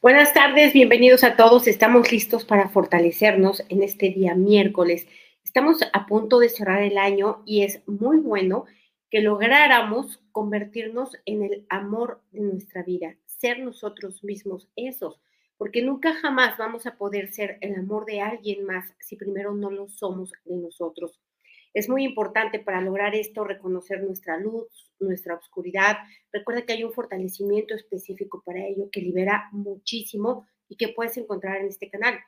Buenas tardes, bienvenidos a todos. Estamos listos para fortalecernos en este día miércoles. Estamos a punto de cerrar el año y es muy bueno que lográramos convertirnos en el amor de nuestra vida, ser nosotros mismos esos, porque nunca jamás vamos a poder ser el amor de alguien más si primero no lo somos de nosotros. Es muy importante para lograr esto reconocer nuestra luz, nuestra oscuridad. Recuerda que hay un fortalecimiento específico para ello que libera muchísimo y que puedes encontrar en este canal.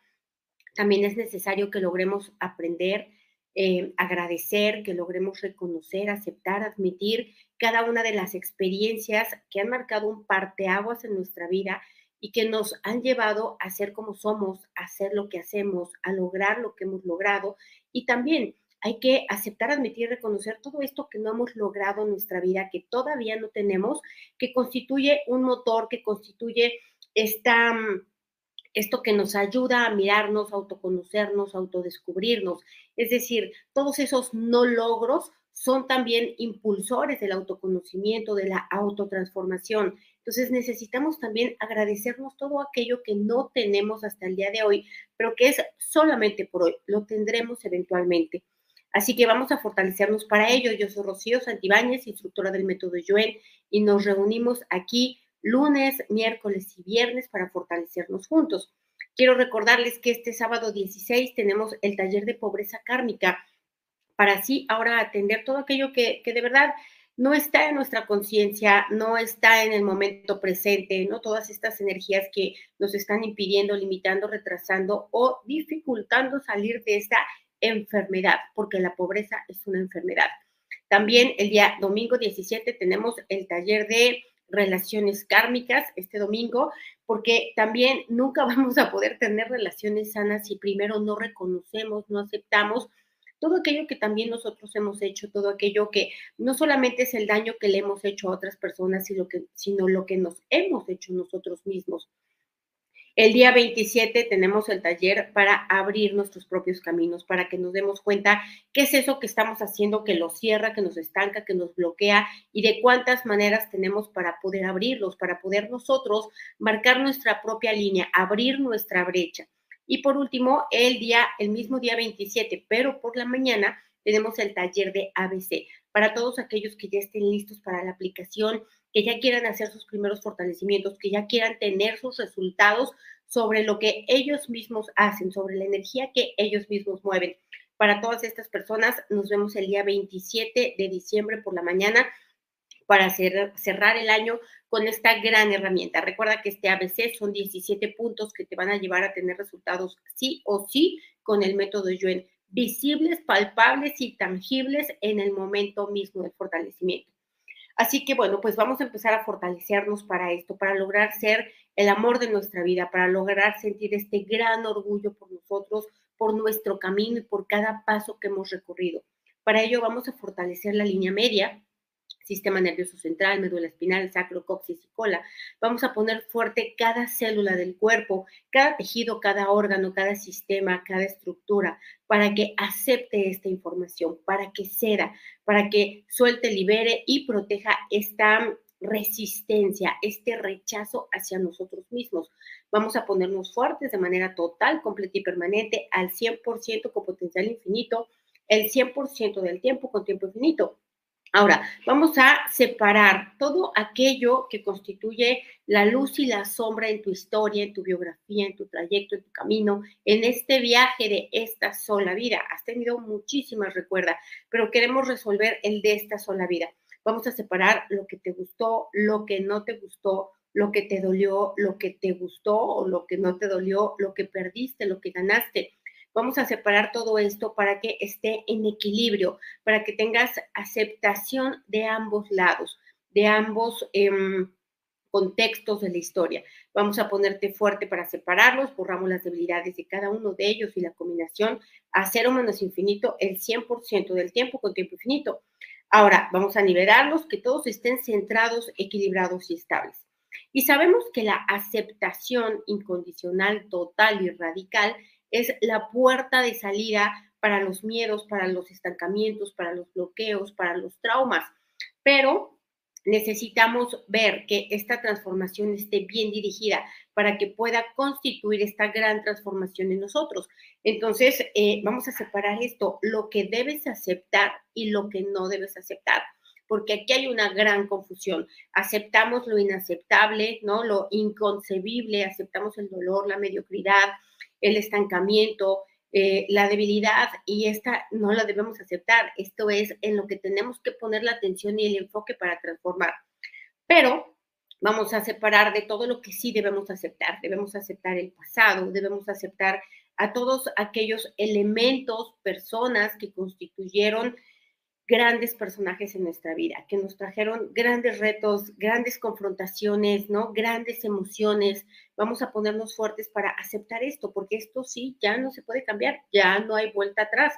También es necesario que logremos aprender, eh, agradecer, que logremos reconocer, aceptar, admitir cada una de las experiencias que han marcado un parteaguas en nuestra vida y que nos han llevado a ser como somos, a hacer lo que hacemos, a lograr lo que hemos logrado y también hay que aceptar, admitir, reconocer todo esto que no hemos logrado en nuestra vida, que todavía no tenemos, que constituye un motor, que constituye esta, mm, esto que nos ayuda a mirarnos, autoconocernos, autodescubrirnos. Es decir, todos esos no logros son también impulsores del autoconocimiento, de la autotransformación. Entonces necesitamos también agradecernos todo aquello que no tenemos hasta el día de hoy, pero que es solamente por hoy, lo tendremos eventualmente. Así que vamos a fortalecernos para ello. Yo soy Rocío Santibáñez, instructora del método Joen, y nos reunimos aquí lunes, miércoles y viernes para fortalecernos juntos. Quiero recordarles que este sábado 16 tenemos el taller de pobreza kármica para así ahora atender todo aquello que, que de verdad no está en nuestra conciencia, no está en el momento presente, ¿no? Todas estas energías que nos están impidiendo, limitando, retrasando o dificultando salir de esta enfermedad, porque la pobreza es una enfermedad. También el día domingo 17 tenemos el taller de relaciones kármicas este domingo, porque también nunca vamos a poder tener relaciones sanas si primero no reconocemos, no aceptamos todo aquello que también nosotros hemos hecho, todo aquello que no solamente es el daño que le hemos hecho a otras personas, sino, que, sino lo que nos hemos hecho nosotros mismos. El día 27 tenemos el taller para abrir nuestros propios caminos, para que nos demos cuenta qué es eso que estamos haciendo que nos cierra, que nos estanca, que nos bloquea y de cuántas maneras tenemos para poder abrirlos, para poder nosotros marcar nuestra propia línea, abrir nuestra brecha. Y por último, el día, el mismo día 27, pero por la mañana, tenemos el taller de ABC para todos aquellos que ya estén listos para la aplicación, que ya quieran hacer sus primeros fortalecimientos, que ya quieran tener sus resultados sobre lo que ellos mismos hacen, sobre la energía que ellos mismos mueven. Para todas estas personas, nos vemos el día 27 de diciembre por la mañana para cerrar el año con esta gran herramienta. Recuerda que este ABC son 17 puntos que te van a llevar a tener resultados sí o sí con el método Yuen, visibles, palpables y tangibles en el momento mismo del fortalecimiento. Así que bueno, pues vamos a empezar a fortalecernos para esto, para lograr ser el amor de nuestra vida, para lograr sentir este gran orgullo por nosotros, por nuestro camino y por cada paso que hemos recorrido. Para ello vamos a fortalecer la línea media, sistema nervioso central, médula espinal, sacro, coxis y cola. Vamos a poner fuerte cada célula del cuerpo, cada tejido, cada órgano, cada sistema, cada estructura, para que acepte esta información, para que ceda, para que suelte, libere y proteja esta resistencia, este rechazo hacia nosotros mismos. Vamos a ponernos fuertes de manera total, completa y permanente, al 100% con potencial infinito, el 100% del tiempo con tiempo infinito. Ahora, vamos a separar todo aquello que constituye la luz y la sombra en tu historia, en tu biografía, en tu trayecto, en tu camino, en este viaje de esta sola vida. Has tenido muchísimas, recuerda, pero queremos resolver el de esta sola vida. Vamos a separar lo que te gustó, lo que no te gustó, lo que te dolió, lo que te gustó o lo que no te dolió, lo que perdiste, lo que ganaste Vamos a separar todo esto para que esté en equilibrio, para que tengas aceptación de ambos lados, de ambos em, contextos de la historia. Vamos a ponerte fuerte para separarlos, borramos las debilidades de cada uno de ellos y la combinación a cero menos infinito el 100% del tiempo con tiempo infinito. Ahora, vamos a nivelarlos, que todos estén centrados, equilibrados y estables. Y sabemos que la aceptación incondicional, total y radical es la puerta de salida para los miedos, para los estancamientos, para los bloqueos, para los traumas. Pero necesitamos ver que esta transformación esté bien dirigida para que pueda constituir esta gran transformación en nosotros. Entonces, eh, vamos a separar esto, lo que debes aceptar y lo que no debes aceptar, porque aquí hay una gran confusión. Aceptamos lo inaceptable, ¿no? Lo inconcebible, aceptamos el dolor, la mediocridad, el estancamiento, eh, la debilidad y esta no la debemos aceptar. Esto es en lo que tenemos que poner la atención y el enfoque para transformar. Pero vamos a separar de todo lo que sí debemos aceptar. Debemos aceptar el pasado, debemos aceptar a todos aquellos elementos, personas que constituyeron grandes personajes en nuestra vida, que nos trajeron grandes retos, grandes confrontaciones, ¿no? Grandes emociones. Vamos a ponernos fuertes para aceptar esto, porque esto sí ya no se puede cambiar, ya no hay vuelta atrás.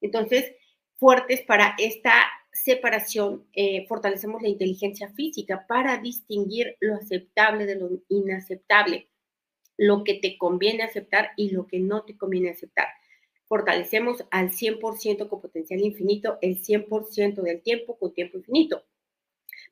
Entonces, fuertes para esta separación, eh, fortalecemos la inteligencia física para distinguir lo aceptable de lo inaceptable, lo que te conviene aceptar y lo que no te conviene aceptar fortalecemos al 100% con potencial infinito el 100% del tiempo con tiempo infinito.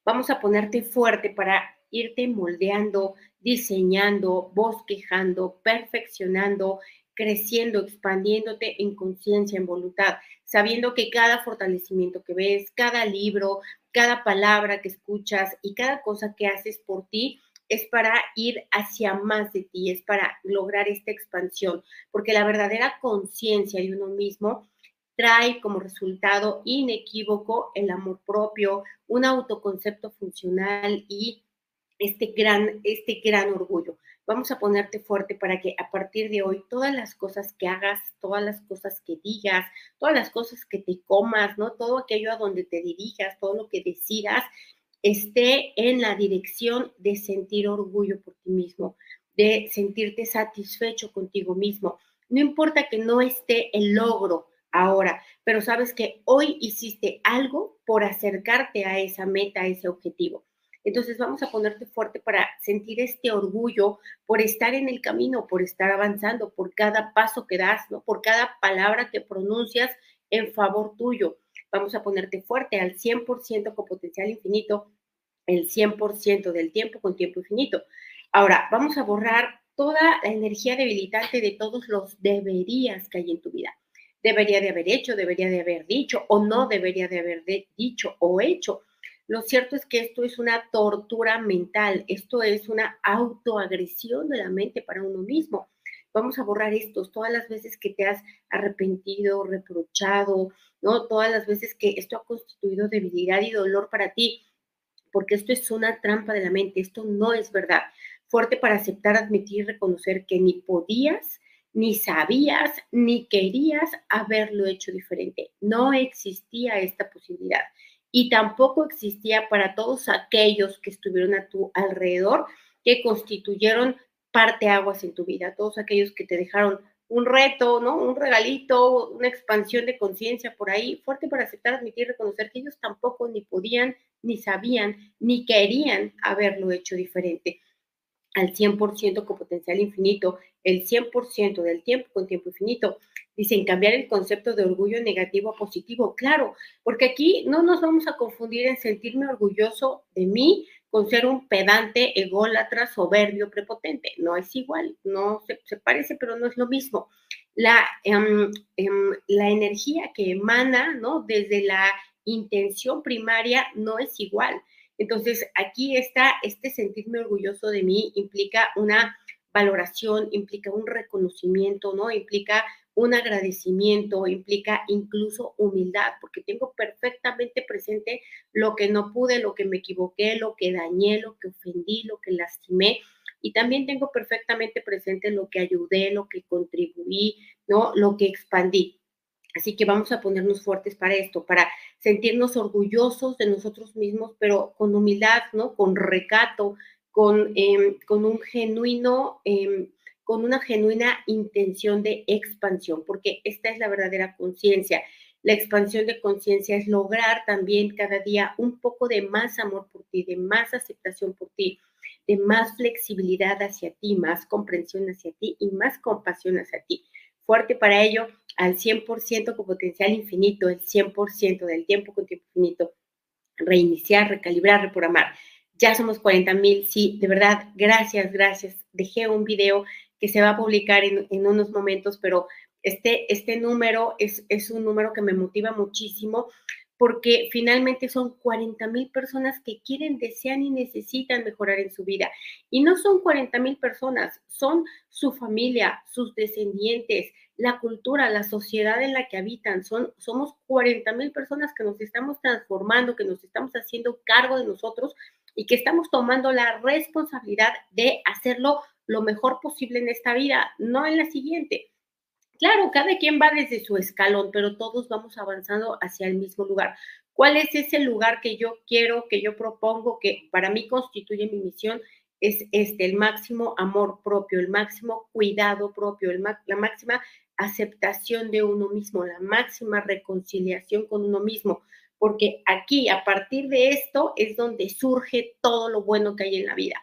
Vamos a ponerte fuerte para irte moldeando, diseñando, bosquejando, perfeccionando, creciendo, expandiéndote en conciencia, en voluntad, sabiendo que cada fortalecimiento que ves, cada libro, cada palabra que escuchas y cada cosa que haces por ti es para ir hacia más de ti, es para lograr esta expansión, porque la verdadera conciencia de uno mismo trae como resultado inequívoco el amor propio, un autoconcepto funcional y este gran, este gran orgullo. Vamos a ponerte fuerte para que a partir de hoy todas las cosas que hagas, todas las cosas que digas, todas las cosas que te comas, ¿no? Todo aquello a donde te dirijas, todo lo que decidas, esté en la dirección de sentir orgullo por ti mismo, de sentirte satisfecho contigo mismo. No importa que no esté el logro ahora, pero sabes que hoy hiciste algo por acercarte a esa meta, a ese objetivo. Entonces vamos a ponerte fuerte para sentir este orgullo por estar en el camino, por estar avanzando, por cada paso que das, ¿no? por cada palabra que pronuncias en favor tuyo. Vamos a ponerte fuerte al 100% con potencial infinito el 100% del tiempo con tiempo infinito. Ahora, vamos a borrar toda la energía debilitante de todos los deberías que hay en tu vida. Debería de haber hecho, debería de haber dicho o no debería de haber dicho o hecho. Lo cierto es que esto es una tortura mental, esto es una autoagresión de la mente para uno mismo. Vamos a borrar estos, todas las veces que te has arrepentido, reprochado, ¿no? Todas las veces que esto ha constituido debilidad y dolor para ti porque esto es una trampa de la mente, esto no es verdad. Fuerte para aceptar, admitir y reconocer que ni podías, ni sabías, ni querías haberlo hecho diferente. No existía esta posibilidad. Y tampoco existía para todos aquellos que estuvieron a tu alrededor, que constituyeron parte aguas en tu vida, todos aquellos que te dejaron un reto, ¿no? Un regalito, una expansión de conciencia por ahí, fuerte para aceptar, admitir, reconocer que ellos tampoco ni podían, ni sabían, ni querían haberlo hecho diferente. Al 100% con potencial infinito, el 100% del tiempo con tiempo infinito. Dicen cambiar el concepto de orgullo negativo a positivo. Claro, porque aquí no nos vamos a confundir en sentirme orgulloso de mí con ser un pedante, ególatra, soberbio, prepotente. No es igual, no se, parece, pero no es lo mismo. La, em, em, la energía que emana, ¿no? Desde la intención primaria no es igual. Entonces, aquí está, este sentirme orgulloso de mí implica una valoración, implica un reconocimiento, ¿no? Implica un agradecimiento, implica incluso humildad, porque tengo perfectamente presente lo que no pude, lo que me equivoqué, lo que dañé, lo que ofendí, lo que lastimé. Y también tengo perfectamente presente lo que ayudé, lo que contribuí, ¿no? Lo que expandí. Así que vamos a ponernos fuertes para esto, para sentirnos orgullosos de nosotros mismos, pero con humildad, ¿no? Con recato, con, em, con un genuino em, con una genuina intención de expansión, porque esta es la verdadera conciencia. La expansión de conciencia es lograr también cada día un poco de más amor por ti, de más aceptación por ti, de más flexibilidad hacia ti, más comprensión hacia ti y más compasión hacia ti. Fuerte para ello, al 100% con potencial infinito, el 100% del tiempo con tiempo infinito. reiniciar, recalibrar, reprogramar. Ya somos 40 mil, sí, de verdad, gracias, gracias. Dejé un video que se va a publicar en, en unos momentos, pero este, este número es, es un número que me motiva muchísimo porque finalmente son 40 mil personas que quieren, desean y necesitan mejorar en su vida. Y no son 40 mil personas, son su familia, sus descendientes, la cultura, la sociedad en la que habitan. Son, somos 40 mil personas que nos estamos transformando, que nos estamos haciendo cargo de nosotros y que estamos tomando la responsabilidad de hacerlo lo mejor posible en esta vida, no en la siguiente. Claro, cada quien va desde su escalón, pero todos vamos avanzando hacia el mismo lugar. ¿Cuál es ese lugar que yo quiero, que yo propongo, que para mí constituye mi misión? Es este, el máximo amor propio, el máximo cuidado propio, la máxima aceptación de uno mismo, la máxima reconciliación con uno mismo, porque aquí, a partir de esto, es donde surge todo lo bueno que hay en la vida.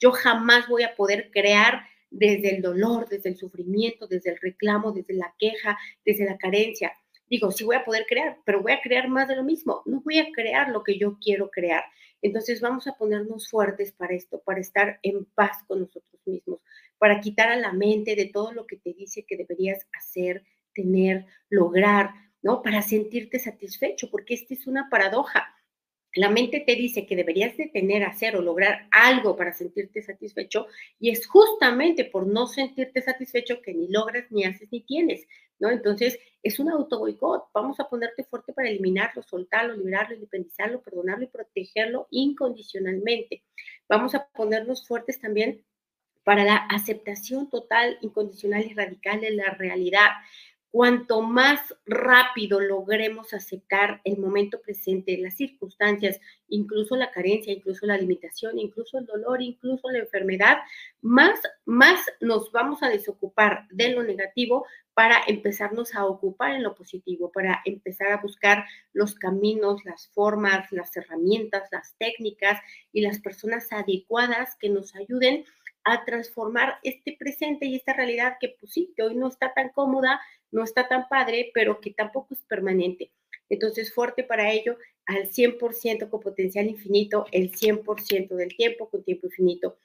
Yo jamás voy a poder crear desde el dolor, desde el sufrimiento, desde el reclamo, desde la queja, desde la carencia. Digo, sí voy a poder crear, pero voy a crear más de lo mismo. No voy a crear lo que yo quiero crear. Entonces vamos a ponernos fuertes para esto, para estar en paz con nosotros mismos, para quitar a la mente de todo lo que te dice que deberías hacer, tener, lograr, ¿no? Para sentirte satisfecho, porque esta es una paradoja. La mente te dice que deberías de tener, hacer o lograr algo para sentirte satisfecho y es justamente por no sentirte satisfecho que ni logras, ni haces, ni tienes, ¿no? Entonces, es un auto boicot. Vamos a ponerte fuerte para eliminarlo, soltarlo, liberarlo, independizarlo, perdonarlo y protegerlo incondicionalmente. Vamos a ponernos fuertes también para la aceptación total, incondicional y radical de la realidad cuanto más rápido logremos aceptar el momento presente, las circunstancias, incluso la carencia, incluso la limitación, incluso el dolor, incluso la enfermedad, más, más nos vamos a desocupar de lo negativo para empezarnos a ocupar en lo positivo, para empezar a buscar los caminos, las formas, las herramientas, las técnicas y las personas adecuadas que nos ayuden transformar este presente y esta realidad que pues sí, que hoy no está tan cómoda, no está tan padre, pero que tampoco es permanente. Entonces, fuerte para ello, al 100% con potencial infinito, el 100% del tiempo con tiempo infinito.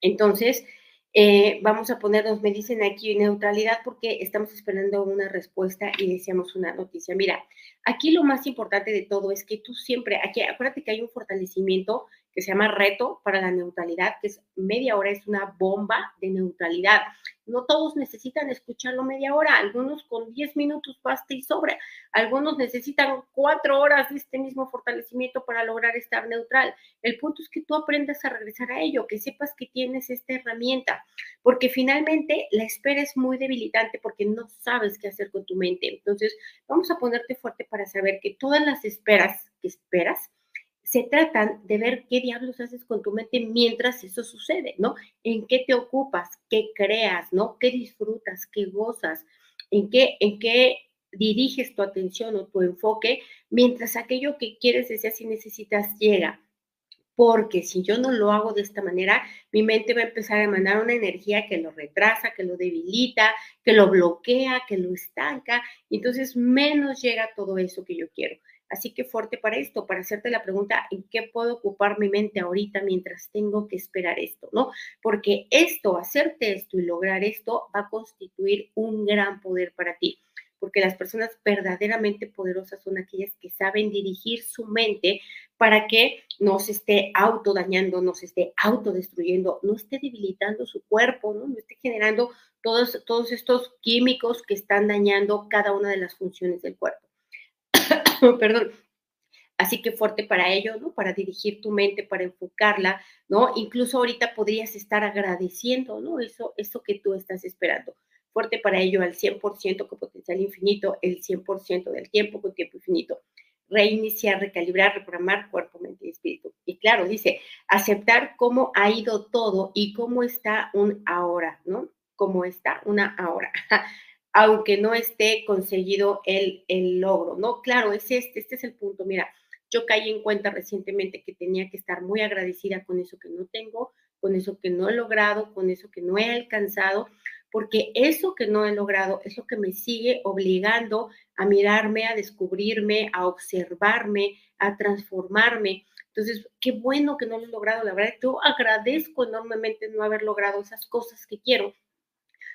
Entonces, eh, vamos a ponernos, me dicen aquí, neutralidad porque estamos esperando una respuesta y deseamos una noticia. Mira, aquí lo más importante de todo es que tú siempre, aquí acuérdate que hay un fortalecimiento que se llama Reto para la Neutralidad, que es media hora, es una bomba de neutralidad. No todos necesitan escucharlo media hora, algunos con 10 minutos basta y sobra, algunos necesitan cuatro horas de este mismo fortalecimiento para lograr estar neutral. El punto es que tú aprendas a regresar a ello, que sepas que tienes esta herramienta, porque finalmente la espera es muy debilitante porque no sabes qué hacer con tu mente. Entonces, vamos a ponerte fuerte para saber que todas las esperas que esperas, se tratan de ver qué diablos haces con tu mente mientras eso sucede, ¿no? En qué te ocupas, qué creas, ¿no? ¿Qué disfrutas, qué gozas, en qué, en qué diriges tu atención o tu enfoque mientras aquello que quieres, deseas y necesitas llega. Porque si yo no lo hago de esta manera, mi mente va a empezar a emanar una energía que lo retrasa, que lo debilita, que lo bloquea, que lo estanca. Entonces menos llega todo eso que yo quiero. Así que fuerte para esto, para hacerte la pregunta, ¿en qué puedo ocupar mi mente ahorita mientras tengo que esperar esto? ¿No? Porque esto, hacerte esto y lograr esto va a constituir un gran poder para ti. Porque las personas verdaderamente poderosas son aquellas que saben dirigir su mente para que no se esté autodañando, no se esté autodestruyendo, no esté debilitando su cuerpo, ¿no? no esté generando todos, todos estos químicos que están dañando cada una de las funciones del cuerpo. perdón. Así que fuerte para ello, ¿no? Para dirigir tu mente, para enfocarla, ¿no? Incluso ahorita podrías estar agradeciendo, ¿no? Eso, eso que tú estás esperando. Fuerte para ello al 100% con potencial infinito, el 100% del tiempo con tiempo infinito. Reiniciar, recalibrar, reprogramar cuerpo, mente y espíritu. Y claro, dice, aceptar cómo ha ido todo y cómo está un ahora, ¿no? Cómo está una ahora. aunque no esté conseguido el, el logro, ¿no? Claro, es este, este es el punto. Mira, yo caí en cuenta recientemente que tenía que estar muy agradecida con eso que no tengo, con eso que no he logrado, con eso que no he alcanzado, porque eso que no he logrado es lo que me sigue obligando a mirarme, a descubrirme, a observarme, a transformarme. Entonces, qué bueno que no lo he logrado. La verdad, yo agradezco enormemente no haber logrado esas cosas que quiero,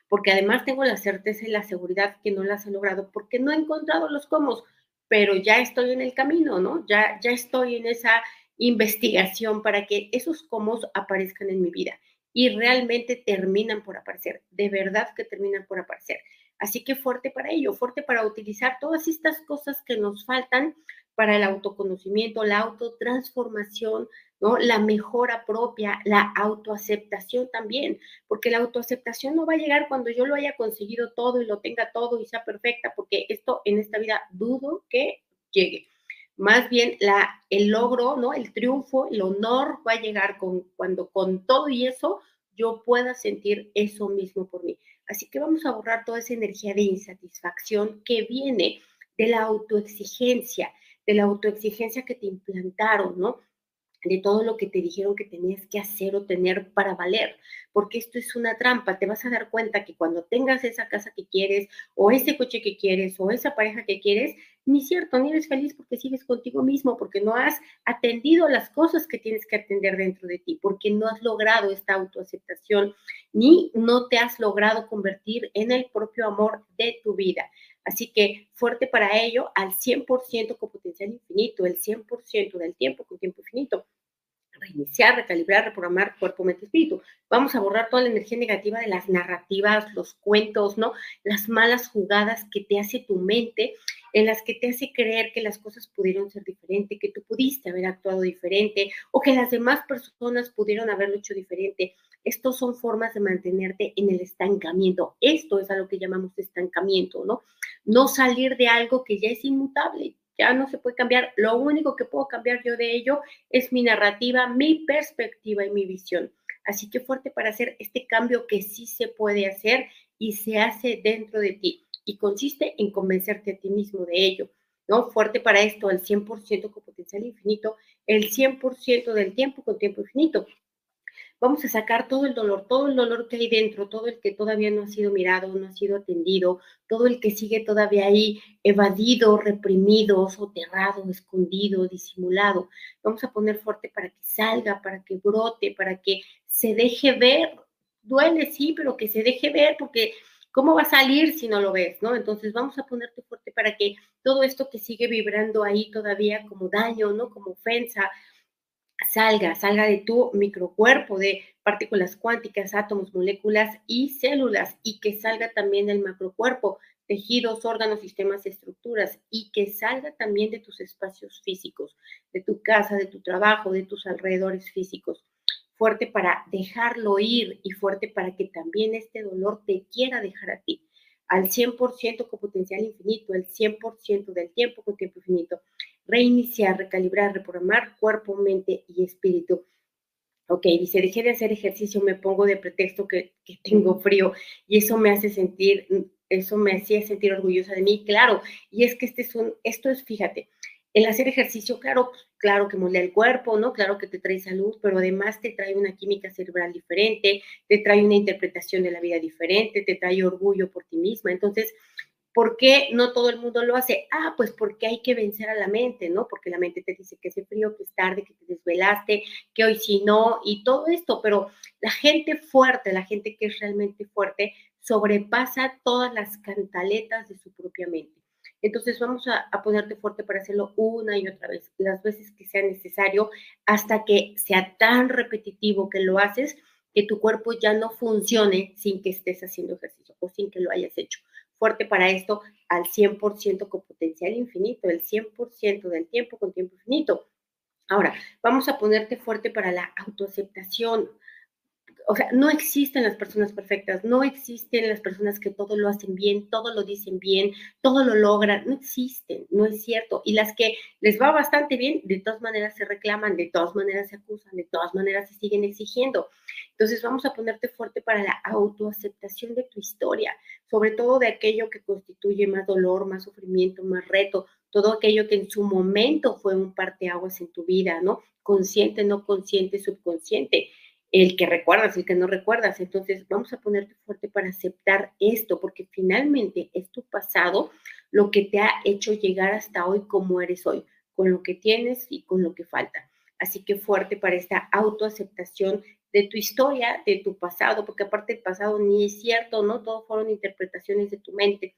porque además tengo la certeza y la seguridad que no las he logrado porque no he encontrado los cómo, pero ya estoy en el camino, ¿no? Ya, ya estoy en esa investigación para que esos cómo aparezcan en mi vida y realmente terminan por aparecer, de verdad que terminan por aparecer. Así que fuerte para ello, fuerte para utilizar todas estas cosas que nos faltan para el autoconocimiento, la autotransformación, La mejora propia, la autoaceptación también, porque la autoaceptación no va a llegar cuando yo lo haya conseguido todo y lo tenga todo y sea perfecta, porque esto en esta vida dudo que llegue. Más bien el logro, ¿no? El triunfo, el honor va a llegar con, cuando con todo y eso yo pueda sentir eso mismo por mí. Así que vamos a borrar toda esa energía de insatisfacción que viene de la autoexigencia, de la autoexigencia que te implantaron, ¿no? De todo lo que te dijeron que tenías que hacer o tener para valer, porque esto es una trampa. Te vas a dar cuenta que cuando tengas esa casa que quieres, o ese coche que quieres, o esa pareja que quieres, ni cierto, ni eres feliz porque sigues contigo mismo, porque no has atendido las cosas que tienes que atender dentro de ti, porque no has logrado esta autoaceptación, ni no te has logrado convertir en el propio amor de tu vida. Así que fuerte para ello al 100% con potencial infinito, el 100% del tiempo con tiempo infinito reiniciar, recalibrar, reprogramar cuerpo, mente, espíritu. Vamos a borrar toda la energía negativa de las narrativas, los cuentos, ¿no? Las malas jugadas que te hace tu mente, en las que te hace creer que las cosas pudieron ser diferentes, que tú pudiste haber actuado diferente o que las demás personas pudieron haberlo hecho diferente. Estos son formas de mantenerte en el estancamiento. Esto es a lo que llamamos estancamiento, ¿no? No salir de algo que ya es inmutable ya no se puede cambiar. Lo único que puedo cambiar yo de ello es mi narrativa, mi perspectiva y mi visión. Así que fuerte para hacer este cambio que sí se puede hacer y se hace dentro de ti. Y consiste en convencerte a ti mismo de ello. ¿no? Fuerte para esto, al 100% con potencial infinito, el 100% del tiempo con tiempo infinito vamos a sacar todo el dolor, todo el dolor que hay dentro, todo el que todavía no ha sido mirado, no ha sido atendido, todo el que sigue todavía ahí evadido, reprimido, soterrado, escondido, disimulado. Vamos a poner fuerte para que salga, para que brote, para que se deje ver. Duele, sí, pero que se deje ver porque ¿cómo va a salir si no lo ves? ¿no? Entonces vamos a ponerte fuerte para que todo esto que sigue vibrando ahí todavía como daño, ¿no? Como ofensa, salga, salga de tu microcuerpo de partículas cuánticas, átomos, moléculas y células y que salga también del macrocuerpo, tejidos, órganos, sistemas, estructuras y que salga también de tus espacios físicos, de tu casa, de tu trabajo, de tus alrededores físicos. Fuerte para dejarlo ir y fuerte para que también este dolor te quiera dejar a ti. Al 100% con potencial infinito, el 100% del tiempo con tiempo infinito. Reiniciar, recalibrar, reprogramar cuerpo, mente y espíritu. Ok, dice, dejé de hacer ejercicio, me pongo de pretexto que, tengo frío y eso me hace sentir, eso me hacía sentir orgullosa de mí, claro, y es que este es un, esto es, fíjate, el hacer ejercicio, claro, claro que molea el cuerpo, ¿no? Claro que te trae salud, pero además te trae una química cerebral diferente, te trae una interpretación de la vida diferente, te trae orgullo por ti misma. Entonces, ¿Por qué no todo el mundo lo hace? Ah, pues porque hay que vencer a la mente, ¿no? Porque la mente te dice que es frío, que es tarde, que te desvelaste, que hoy sí no, y todo esto, pero la gente fuerte, la gente que es realmente fuerte, sobrepasa todas las cantaletas de su propia mente. Entonces vamos a, a, ponerte fuerte para hacerlo una y otra vez, las veces que sea necesario, hasta que sea tan repetitivo que lo haces, que tu cuerpo ya no funcione sin que estés haciendo ejercicio o sin que lo hayas hecho fuerte para esto al 100% con potencial infinito, el 100% del tiempo con tiempo infinito. Ahora, vamos a ponerte fuerte para la autoaceptación o sea, no existen las personas perfectas, no existen las personas que todo lo hacen bien, todo lo dicen bien, todo lo logran, no existen, no es cierto. Y las que les va bastante bien, de todas maneras se reclaman, de todas maneras se acusan, de todas maneras se siguen exigiendo. Entonces vamos a ponerte fuerte para la autoaceptación de tu historia, sobre todo de aquello que constituye más dolor, más sufrimiento, más reto, todo aquello que en su momento fue un parteaguas en tu vida, ¿no? Consciente, no consciente, subconsciente el que recuerdas, el que no recuerdas. Entonces, vamos a ponerte fuerte para aceptar esto, porque finalmente es tu pasado lo que te ha hecho llegar hasta hoy como eres hoy, con lo que tienes y con lo que falta. Así que fuerte para esta autoaceptación de tu historia, de tu pasado, porque aparte el pasado ni es cierto, ¿no? Todo fueron interpretaciones de tu mente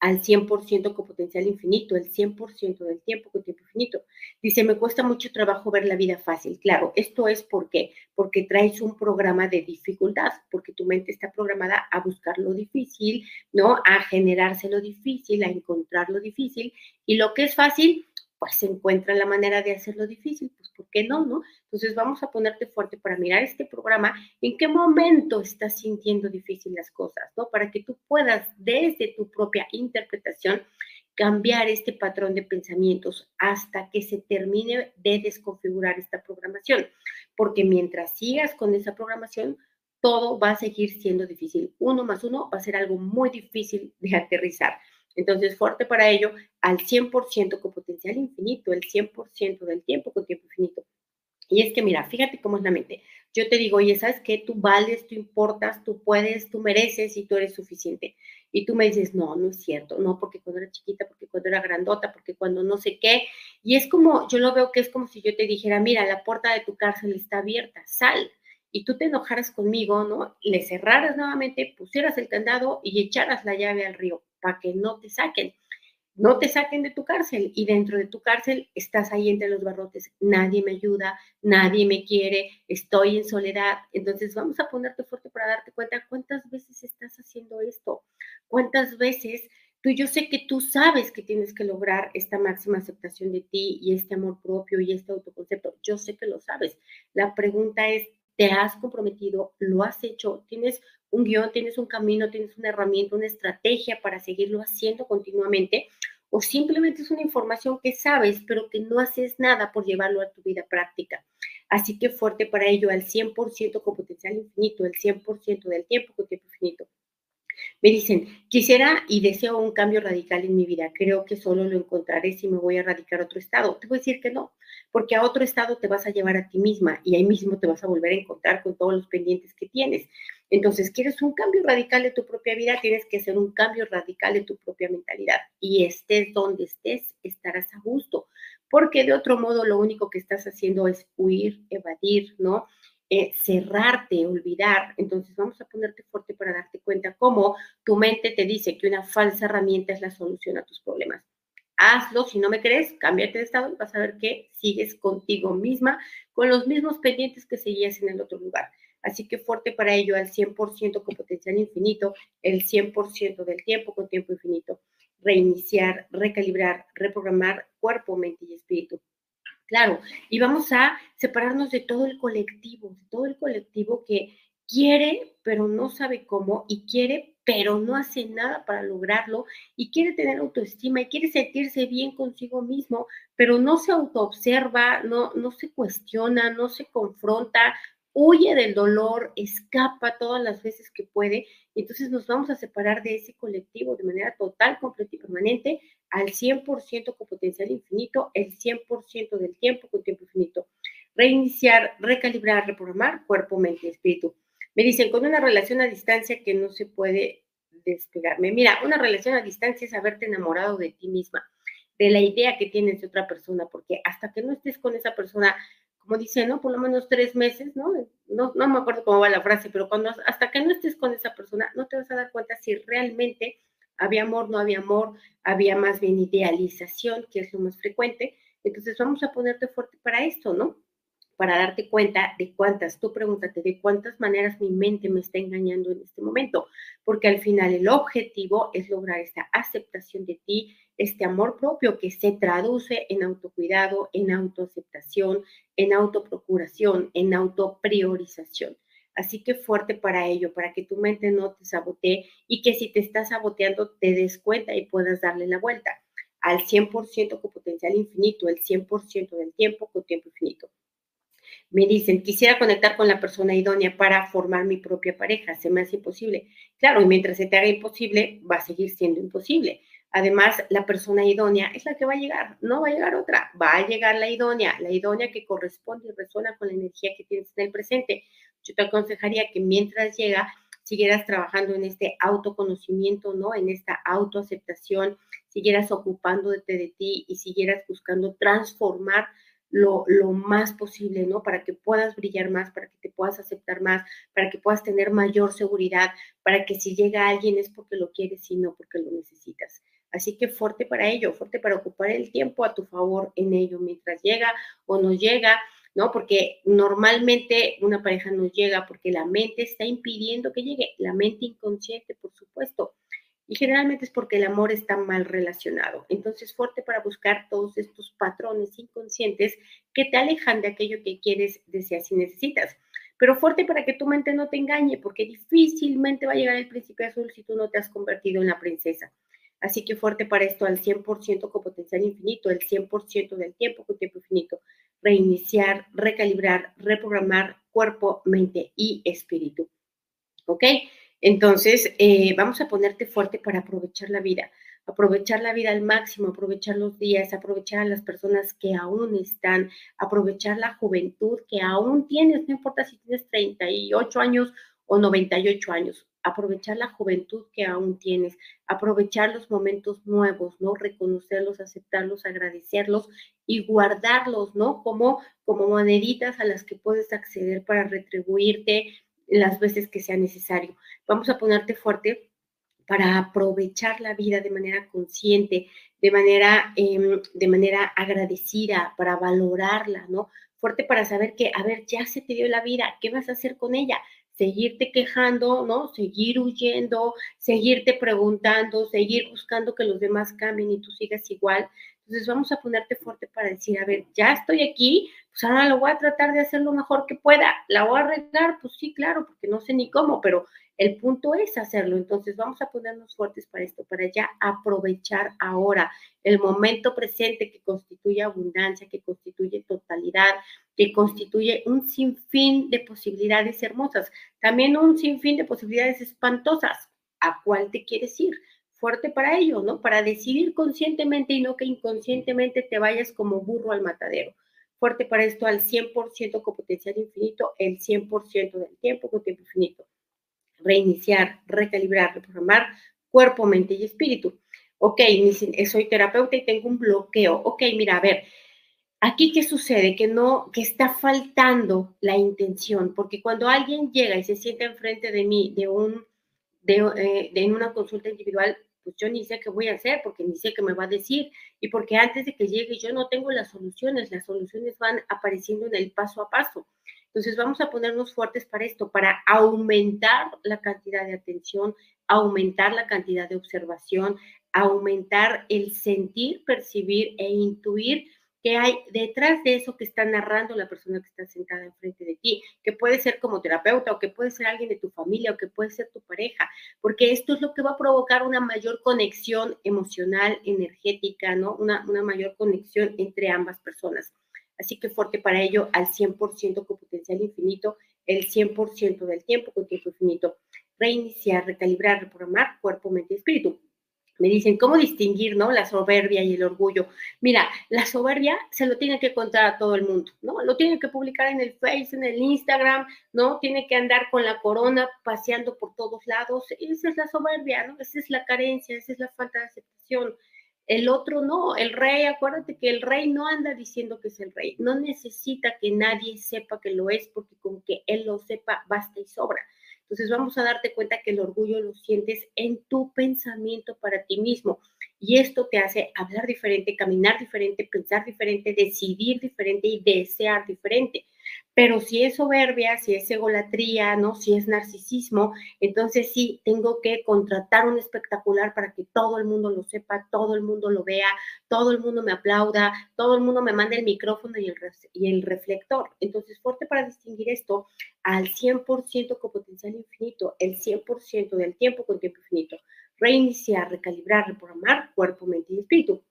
al 100% con potencial infinito, el 100% del tiempo con tiempo infinito. Dice, me cuesta mucho trabajo ver la vida fácil. Claro, esto es porque, porque traes un programa de dificultad, porque tu mente está programada a buscar lo difícil, ¿no? A generarse lo difícil, a encontrar lo difícil. Y lo que es fácil, se encuentra la manera de hacerlo difícil, pues ¿por qué no, no? Entonces vamos a ponerte fuerte para mirar este programa, en qué momento estás sintiendo difícil las cosas, ¿no? Para que tú puedas desde tu propia interpretación cambiar este patrón de pensamientos hasta que se termine de desconfigurar esta programación, porque mientras sigas con esa programación, todo va a seguir siendo difícil. Uno más uno va a ser algo muy difícil de aterrizar. Entonces, fuerte para ello al 100% con potencial infinito, el 100% del tiempo con tiempo infinito. Y es que, mira, fíjate cómo es la mente. Yo te digo, oye, ¿sabes qué? Tú vales, tú importas, tú puedes, tú mereces y tú eres suficiente. Y tú me dices, no, no es cierto, no, porque cuando era chiquita, porque cuando era grandota, porque cuando no sé qué. Y es como, yo lo veo que es como si yo te dijera, mira, la puerta de tu cárcel está abierta, sal. Y tú te enojaras conmigo, ¿no? Le cerraras nuevamente, pusieras el candado y echaras la llave al río para que no te saquen. No te saquen de tu cárcel y dentro de tu cárcel estás ahí entre los barrotes. Nadie me ayuda, nadie me quiere, estoy en soledad. Entonces vamos a ponerte fuerte para darte cuenta cuántas veces estás haciendo esto, cuántas veces tú, yo sé que tú sabes que tienes que lograr esta máxima aceptación de ti y este amor propio y este autoconcepto. Yo sé que lo sabes. La pregunta es, ¿te has comprometido? ¿Lo has hecho? ¿Tienes un guion, tienes un camino, tienes una herramienta, una estrategia para seguirlo haciendo continuamente, o simplemente es una información que sabes, pero que no haces nada por llevarlo a tu vida práctica. Así que fuerte para ello, al 100% con potencial infinito, el 100% del tiempo con tiempo infinito. Me dicen, quisiera y deseo un cambio radical en mi vida. Creo que solo lo encontraré si me voy a radicar a otro estado. Te voy a decir que no, porque a otro estado te vas a llevar a ti misma y ahí mismo te vas a volver a encontrar con todos los pendientes que tienes. Entonces, quieres un cambio radical de tu propia vida, tienes que hacer un cambio radical de tu propia mentalidad. Y estés donde estés, estarás a gusto, porque de otro modo lo único que estás haciendo es huir, evadir, ¿no? Eh, cerrarte, olvidar. Entonces vamos a ponerte fuerte para darte cuenta cómo tu mente te dice que una falsa herramienta es la solución a tus problemas. Hazlo, si no me crees, cámbiate de estado y vas a ver que sigues contigo misma con los mismos pendientes que seguías en el otro lugar. Así que fuerte para ello al 100% con potencial infinito, el 100% del tiempo con tiempo infinito. Reiniciar, recalibrar, reprogramar cuerpo, mente y espíritu. Claro, y vamos a separarnos de todo el colectivo, de todo el colectivo que quiere, pero no sabe cómo, y quiere, pero no hace nada para lograrlo, y quiere tener autoestima, y quiere sentirse bien consigo mismo, pero no se autoobserva, no, no se cuestiona, no se confronta, huye del dolor, escapa todas las veces que puede, y entonces nos vamos a separar de ese colectivo de manera total, completa y permanente, al 100% con potencial infinito, el 100% del tiempo con tiempo infinito. Reiniciar, recalibrar, reprogramar cuerpo, mente y espíritu. Me dicen, con una relación a distancia que no se puede despegarme. Mira, una relación a distancia es haberte enamorado de ti misma, de la idea que tienes de otra persona, porque hasta que no estés con esa persona como dice, ¿no? Por lo menos tres meses, ¿no? ¿no? No me acuerdo cómo va la frase, pero cuando hasta que no estés con esa persona, no te vas a dar cuenta si realmente había amor, no había amor, había más bien idealización, que es lo más frecuente. Entonces vamos a ponerte fuerte para esto, ¿no? Para darte cuenta de cuántas, tú pregúntate de cuántas maneras mi mente me está engañando en este momento, porque al final el objetivo es lograr esta aceptación de ti, este amor propio que se traduce en autocuidado, en autoaceptación, en autoprocuración, en autopriorización. Así que fuerte para ello, para que tu mente no te sabotee y que si te estás saboteando te des cuenta y puedas darle la vuelta al 100% con potencial infinito, el 100% del tiempo con tiempo infinito. Me dicen, quisiera conectar con la persona idónea para formar mi propia pareja, se me hace imposible. Claro, y mientras se te haga imposible, va a seguir siendo imposible. Además, la persona idónea es la que va a llegar, no va a llegar otra, va a llegar la idónea, la idónea que corresponde y resuena con la energía que tienes en el presente. Yo te aconsejaría que mientras llega, siguieras trabajando en este autoconocimiento, ¿no? En esta autoaceptación, siguieras ocupándote de ti y siguieras buscando transformar lo, lo, más posible, ¿no? Para que puedas brillar más, para que te puedas aceptar más, para que puedas tener mayor seguridad, para que si llega alguien es porque lo quieres y no porque lo necesitas. Así que fuerte para ello, fuerte para ocupar el tiempo a tu favor en ello, mientras llega o no llega, ¿no? Porque normalmente una pareja no llega porque la mente está impidiendo que llegue, la mente inconsciente, por supuesto. Y generalmente es porque el amor está mal relacionado. Entonces, fuerte para buscar todos estos patrones inconscientes que te alejan de aquello que quieres, deseas y necesitas. Pero fuerte para que tu mente no te engañe, porque difícilmente va a llegar el príncipe azul si tú no te has convertido en la princesa. Así que fuerte para esto al 100% con potencial infinito, el 100% del tiempo con tiempo infinito. Reiniciar, recalibrar, reprogramar cuerpo, mente y espíritu. ¿Ok? Entonces, eh, vamos a ponerte fuerte para aprovechar la vida, aprovechar la vida al máximo, aprovechar los días, aprovechar a las personas que aún están, aprovechar la juventud que aún tienes, no importa si tienes 38 años o 98 años, aprovechar la juventud que aún tienes, aprovechar los momentos nuevos, ¿no? Reconocerlos, aceptarlos, agradecerlos y guardarlos, ¿no? Como, como moneditas a las que puedes acceder para retribuirte las veces que sea necesario. Vamos a ponerte fuerte para aprovechar la vida de manera consciente, de manera, em, de manera agradecida, para valorarla, ¿no? Fuerte para saber que, a ver, ya se te dio la vida, ¿qué vas a hacer con ella? Seguirte quejando, ¿no? Seguir huyendo, seguirte preguntando, seguir buscando que los demás cambien y tú sigas igual. Entonces vamos a ponerte fuerte para decir, a ver, ya estoy aquí, pues ahora lo voy a tratar de hacer lo mejor que pueda. ¿La voy a arreglar? Pues sí, claro, porque no sé ni cómo, pero el punto es hacerlo. Entonces vamos a ponernos fuertes para esto, para ya aprovechar ahora el momento presente que constituye abundancia, que constituye totalidad, que constituye un sinfín de posibilidades hermosas, también un sinfín de posibilidades espantosas. ¿A cuál te quieres ir? Fuerte para ello, ¿no? Para decidir conscientemente y no que inconscientemente te vayas como burro al matadero. Fuerte para esto al 100% con potencial infinito, el 100% del tiempo con tiempo infinito. Reiniciar, recalibrar, reprogramar cuerpo, mente y espíritu. Ok, soy terapeuta y tengo un bloqueo. Ok, mira, a ver, Aquí, ¿qué sucede? Que no, que está faltando la intención, porque cuando alguien llega y se sienta enfrente de mí de un, de, eh, en una consulta individual, pues yo ni sé qué voy a hacer, porque ni sé qué me va a decir, y porque antes de que llegue yo no tengo las soluciones, las soluciones van apareciendo en el paso a paso. Entonces vamos a ponernos fuertes para esto, para aumentar la cantidad de atención, aumentar la cantidad de observación, aumentar el sentir, percibir e intuir que hay detrás de eso que está narrando la persona que está sentada enfrente de ti, que puede ser como terapeuta o que puede ser alguien de tu familia o que puede ser tu pareja, porque esto es lo que va a provocar una mayor conexión emocional, energética, ¿no? Una, una mayor conexión entre ambas personas. Así que fuerte para ello al 100% con potencial infinito, el 100% del tiempo con tiempo infinito. Reiniciar, recalibrar, reprogramar cuerpo, mente y espíritu me dicen, ¿cómo distinguir, no? La soberbia y el orgullo. Mira, la soberbia se lo tiene que contar a todo el mundo, ¿no? Lo tiene que publicar en el Face, en el Instagram, ¿no? Tiene que andar con la corona paseando por todos lados. Esa es la soberbia, ¿no? Esa es la carencia, esa es la falta de aceptación. El otro no, el rey, acuérdate que el rey no anda diciendo que es el rey, no necesita que nadie sepa que lo es, porque con que él lo sepa basta y sobra. Entonces vamos a darte cuenta que el orgullo lo sientes en tu pensamiento para ti mismo. Y esto te hace hablar diferente, caminar diferente, pensar diferente, decidir diferente y desear diferente. Pero si es soberbia, si es egolatría, ¿no? Si es narcisismo, entonces sí tengo que contratar un espectacular para que todo el mundo lo sepa, todo el mundo lo vea, todo el mundo me aplauda, todo el mundo me mande el micrófono y el, y el reflector. Entonces, fuerte para distinguir esto al 100% con potencial infinito, el 100% del tiempo con tiempo infinito. Reiniciar, recalibrar, reprogramar cuerpo, mente y espíritu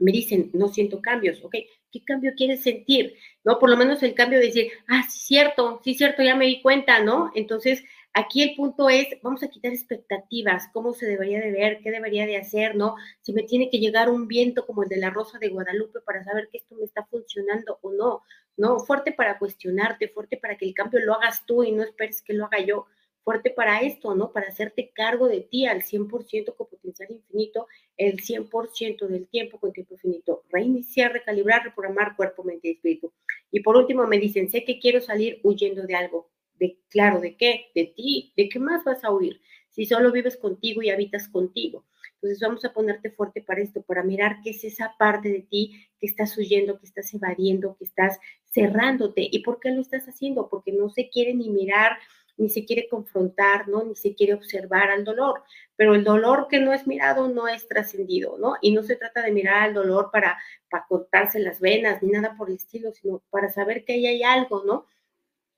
me dicen, no siento cambios, ¿ok? ¿Qué cambio quieres sentir? ¿No? Por lo menos el cambio de decir, ah, sí, cierto, sí, cierto, ya me di cuenta, ¿no? Entonces, Aquí el punto es, vamos a quitar expectativas, cómo se debería de ver, qué debería de hacer, ¿no? Si me tiene que llegar un viento como el de la Rosa de Guadalupe para saber que esto me está funcionando o no, ¿no? Fuerte para cuestionarte, fuerte para que el cambio lo hagas tú y no esperes que lo haga yo fuerte para esto, ¿no? Para hacerte cargo de ti al 100% con potencial infinito, el 100% del tiempo con tiempo infinito. Reiniciar, recalibrar, reprogramar cuerpo, mente y espíritu. Y por último me dicen, sé que quiero salir huyendo de algo. De, claro, ¿de qué? De ti. ¿De qué más vas a huir? Si solo vives contigo y habitas contigo. Entonces vamos a ponerte fuerte para esto, para mirar qué es esa parte de ti que estás huyendo, que estás evadiendo, que estás cerrándote. ¿Y por qué lo estás haciendo? Porque no se quiere ni mirar ni se quiere confrontar, ¿no? Ni se quiere observar al dolor. Pero el dolor que no es mirado no es trascendido, ¿no? Y no se trata de mirar al dolor para, para cortarse las venas ni nada por el estilo, sino para saber que ahí hay algo, ¿no?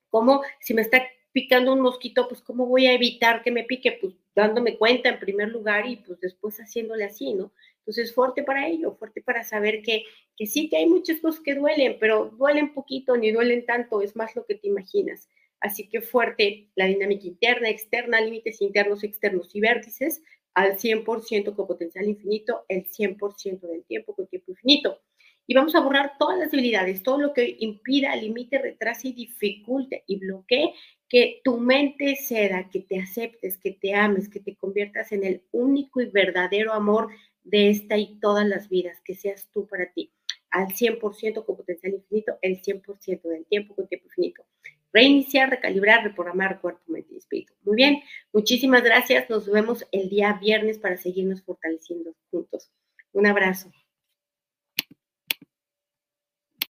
Como si me está picando un mosquito, pues ¿cómo voy a evitar que me pique? Pues dándome cuenta en primer lugar y pues después haciéndole así, ¿no? Entonces, fuerte para ello, fuerte para saber que, que sí que hay muchas cosas que duelen, pero duelen poquito ni duelen tanto, es más lo que te imaginas. Así que fuerte la dinámica interna, externa, límites internos, externos y vértices al 100% con potencial infinito, el 100% del tiempo con tiempo infinito. Y vamos a borrar todas las debilidades, todo lo que impida, limite, retrase y dificulte y bloquee que tu mente ceda, que te aceptes, que te ames, que te conviertas en el único y verdadero amor de esta y todas las vidas, que seas tú para ti, al 100% con potencial infinito, el 100% del tiempo con tiempo infinito reiniciar, recalibrar, reprogramar cuerpo, mente y espíritu. Muy bien, muchísimas gracias. Nos vemos el día viernes para seguirnos fortaleciendo juntos. Un abrazo.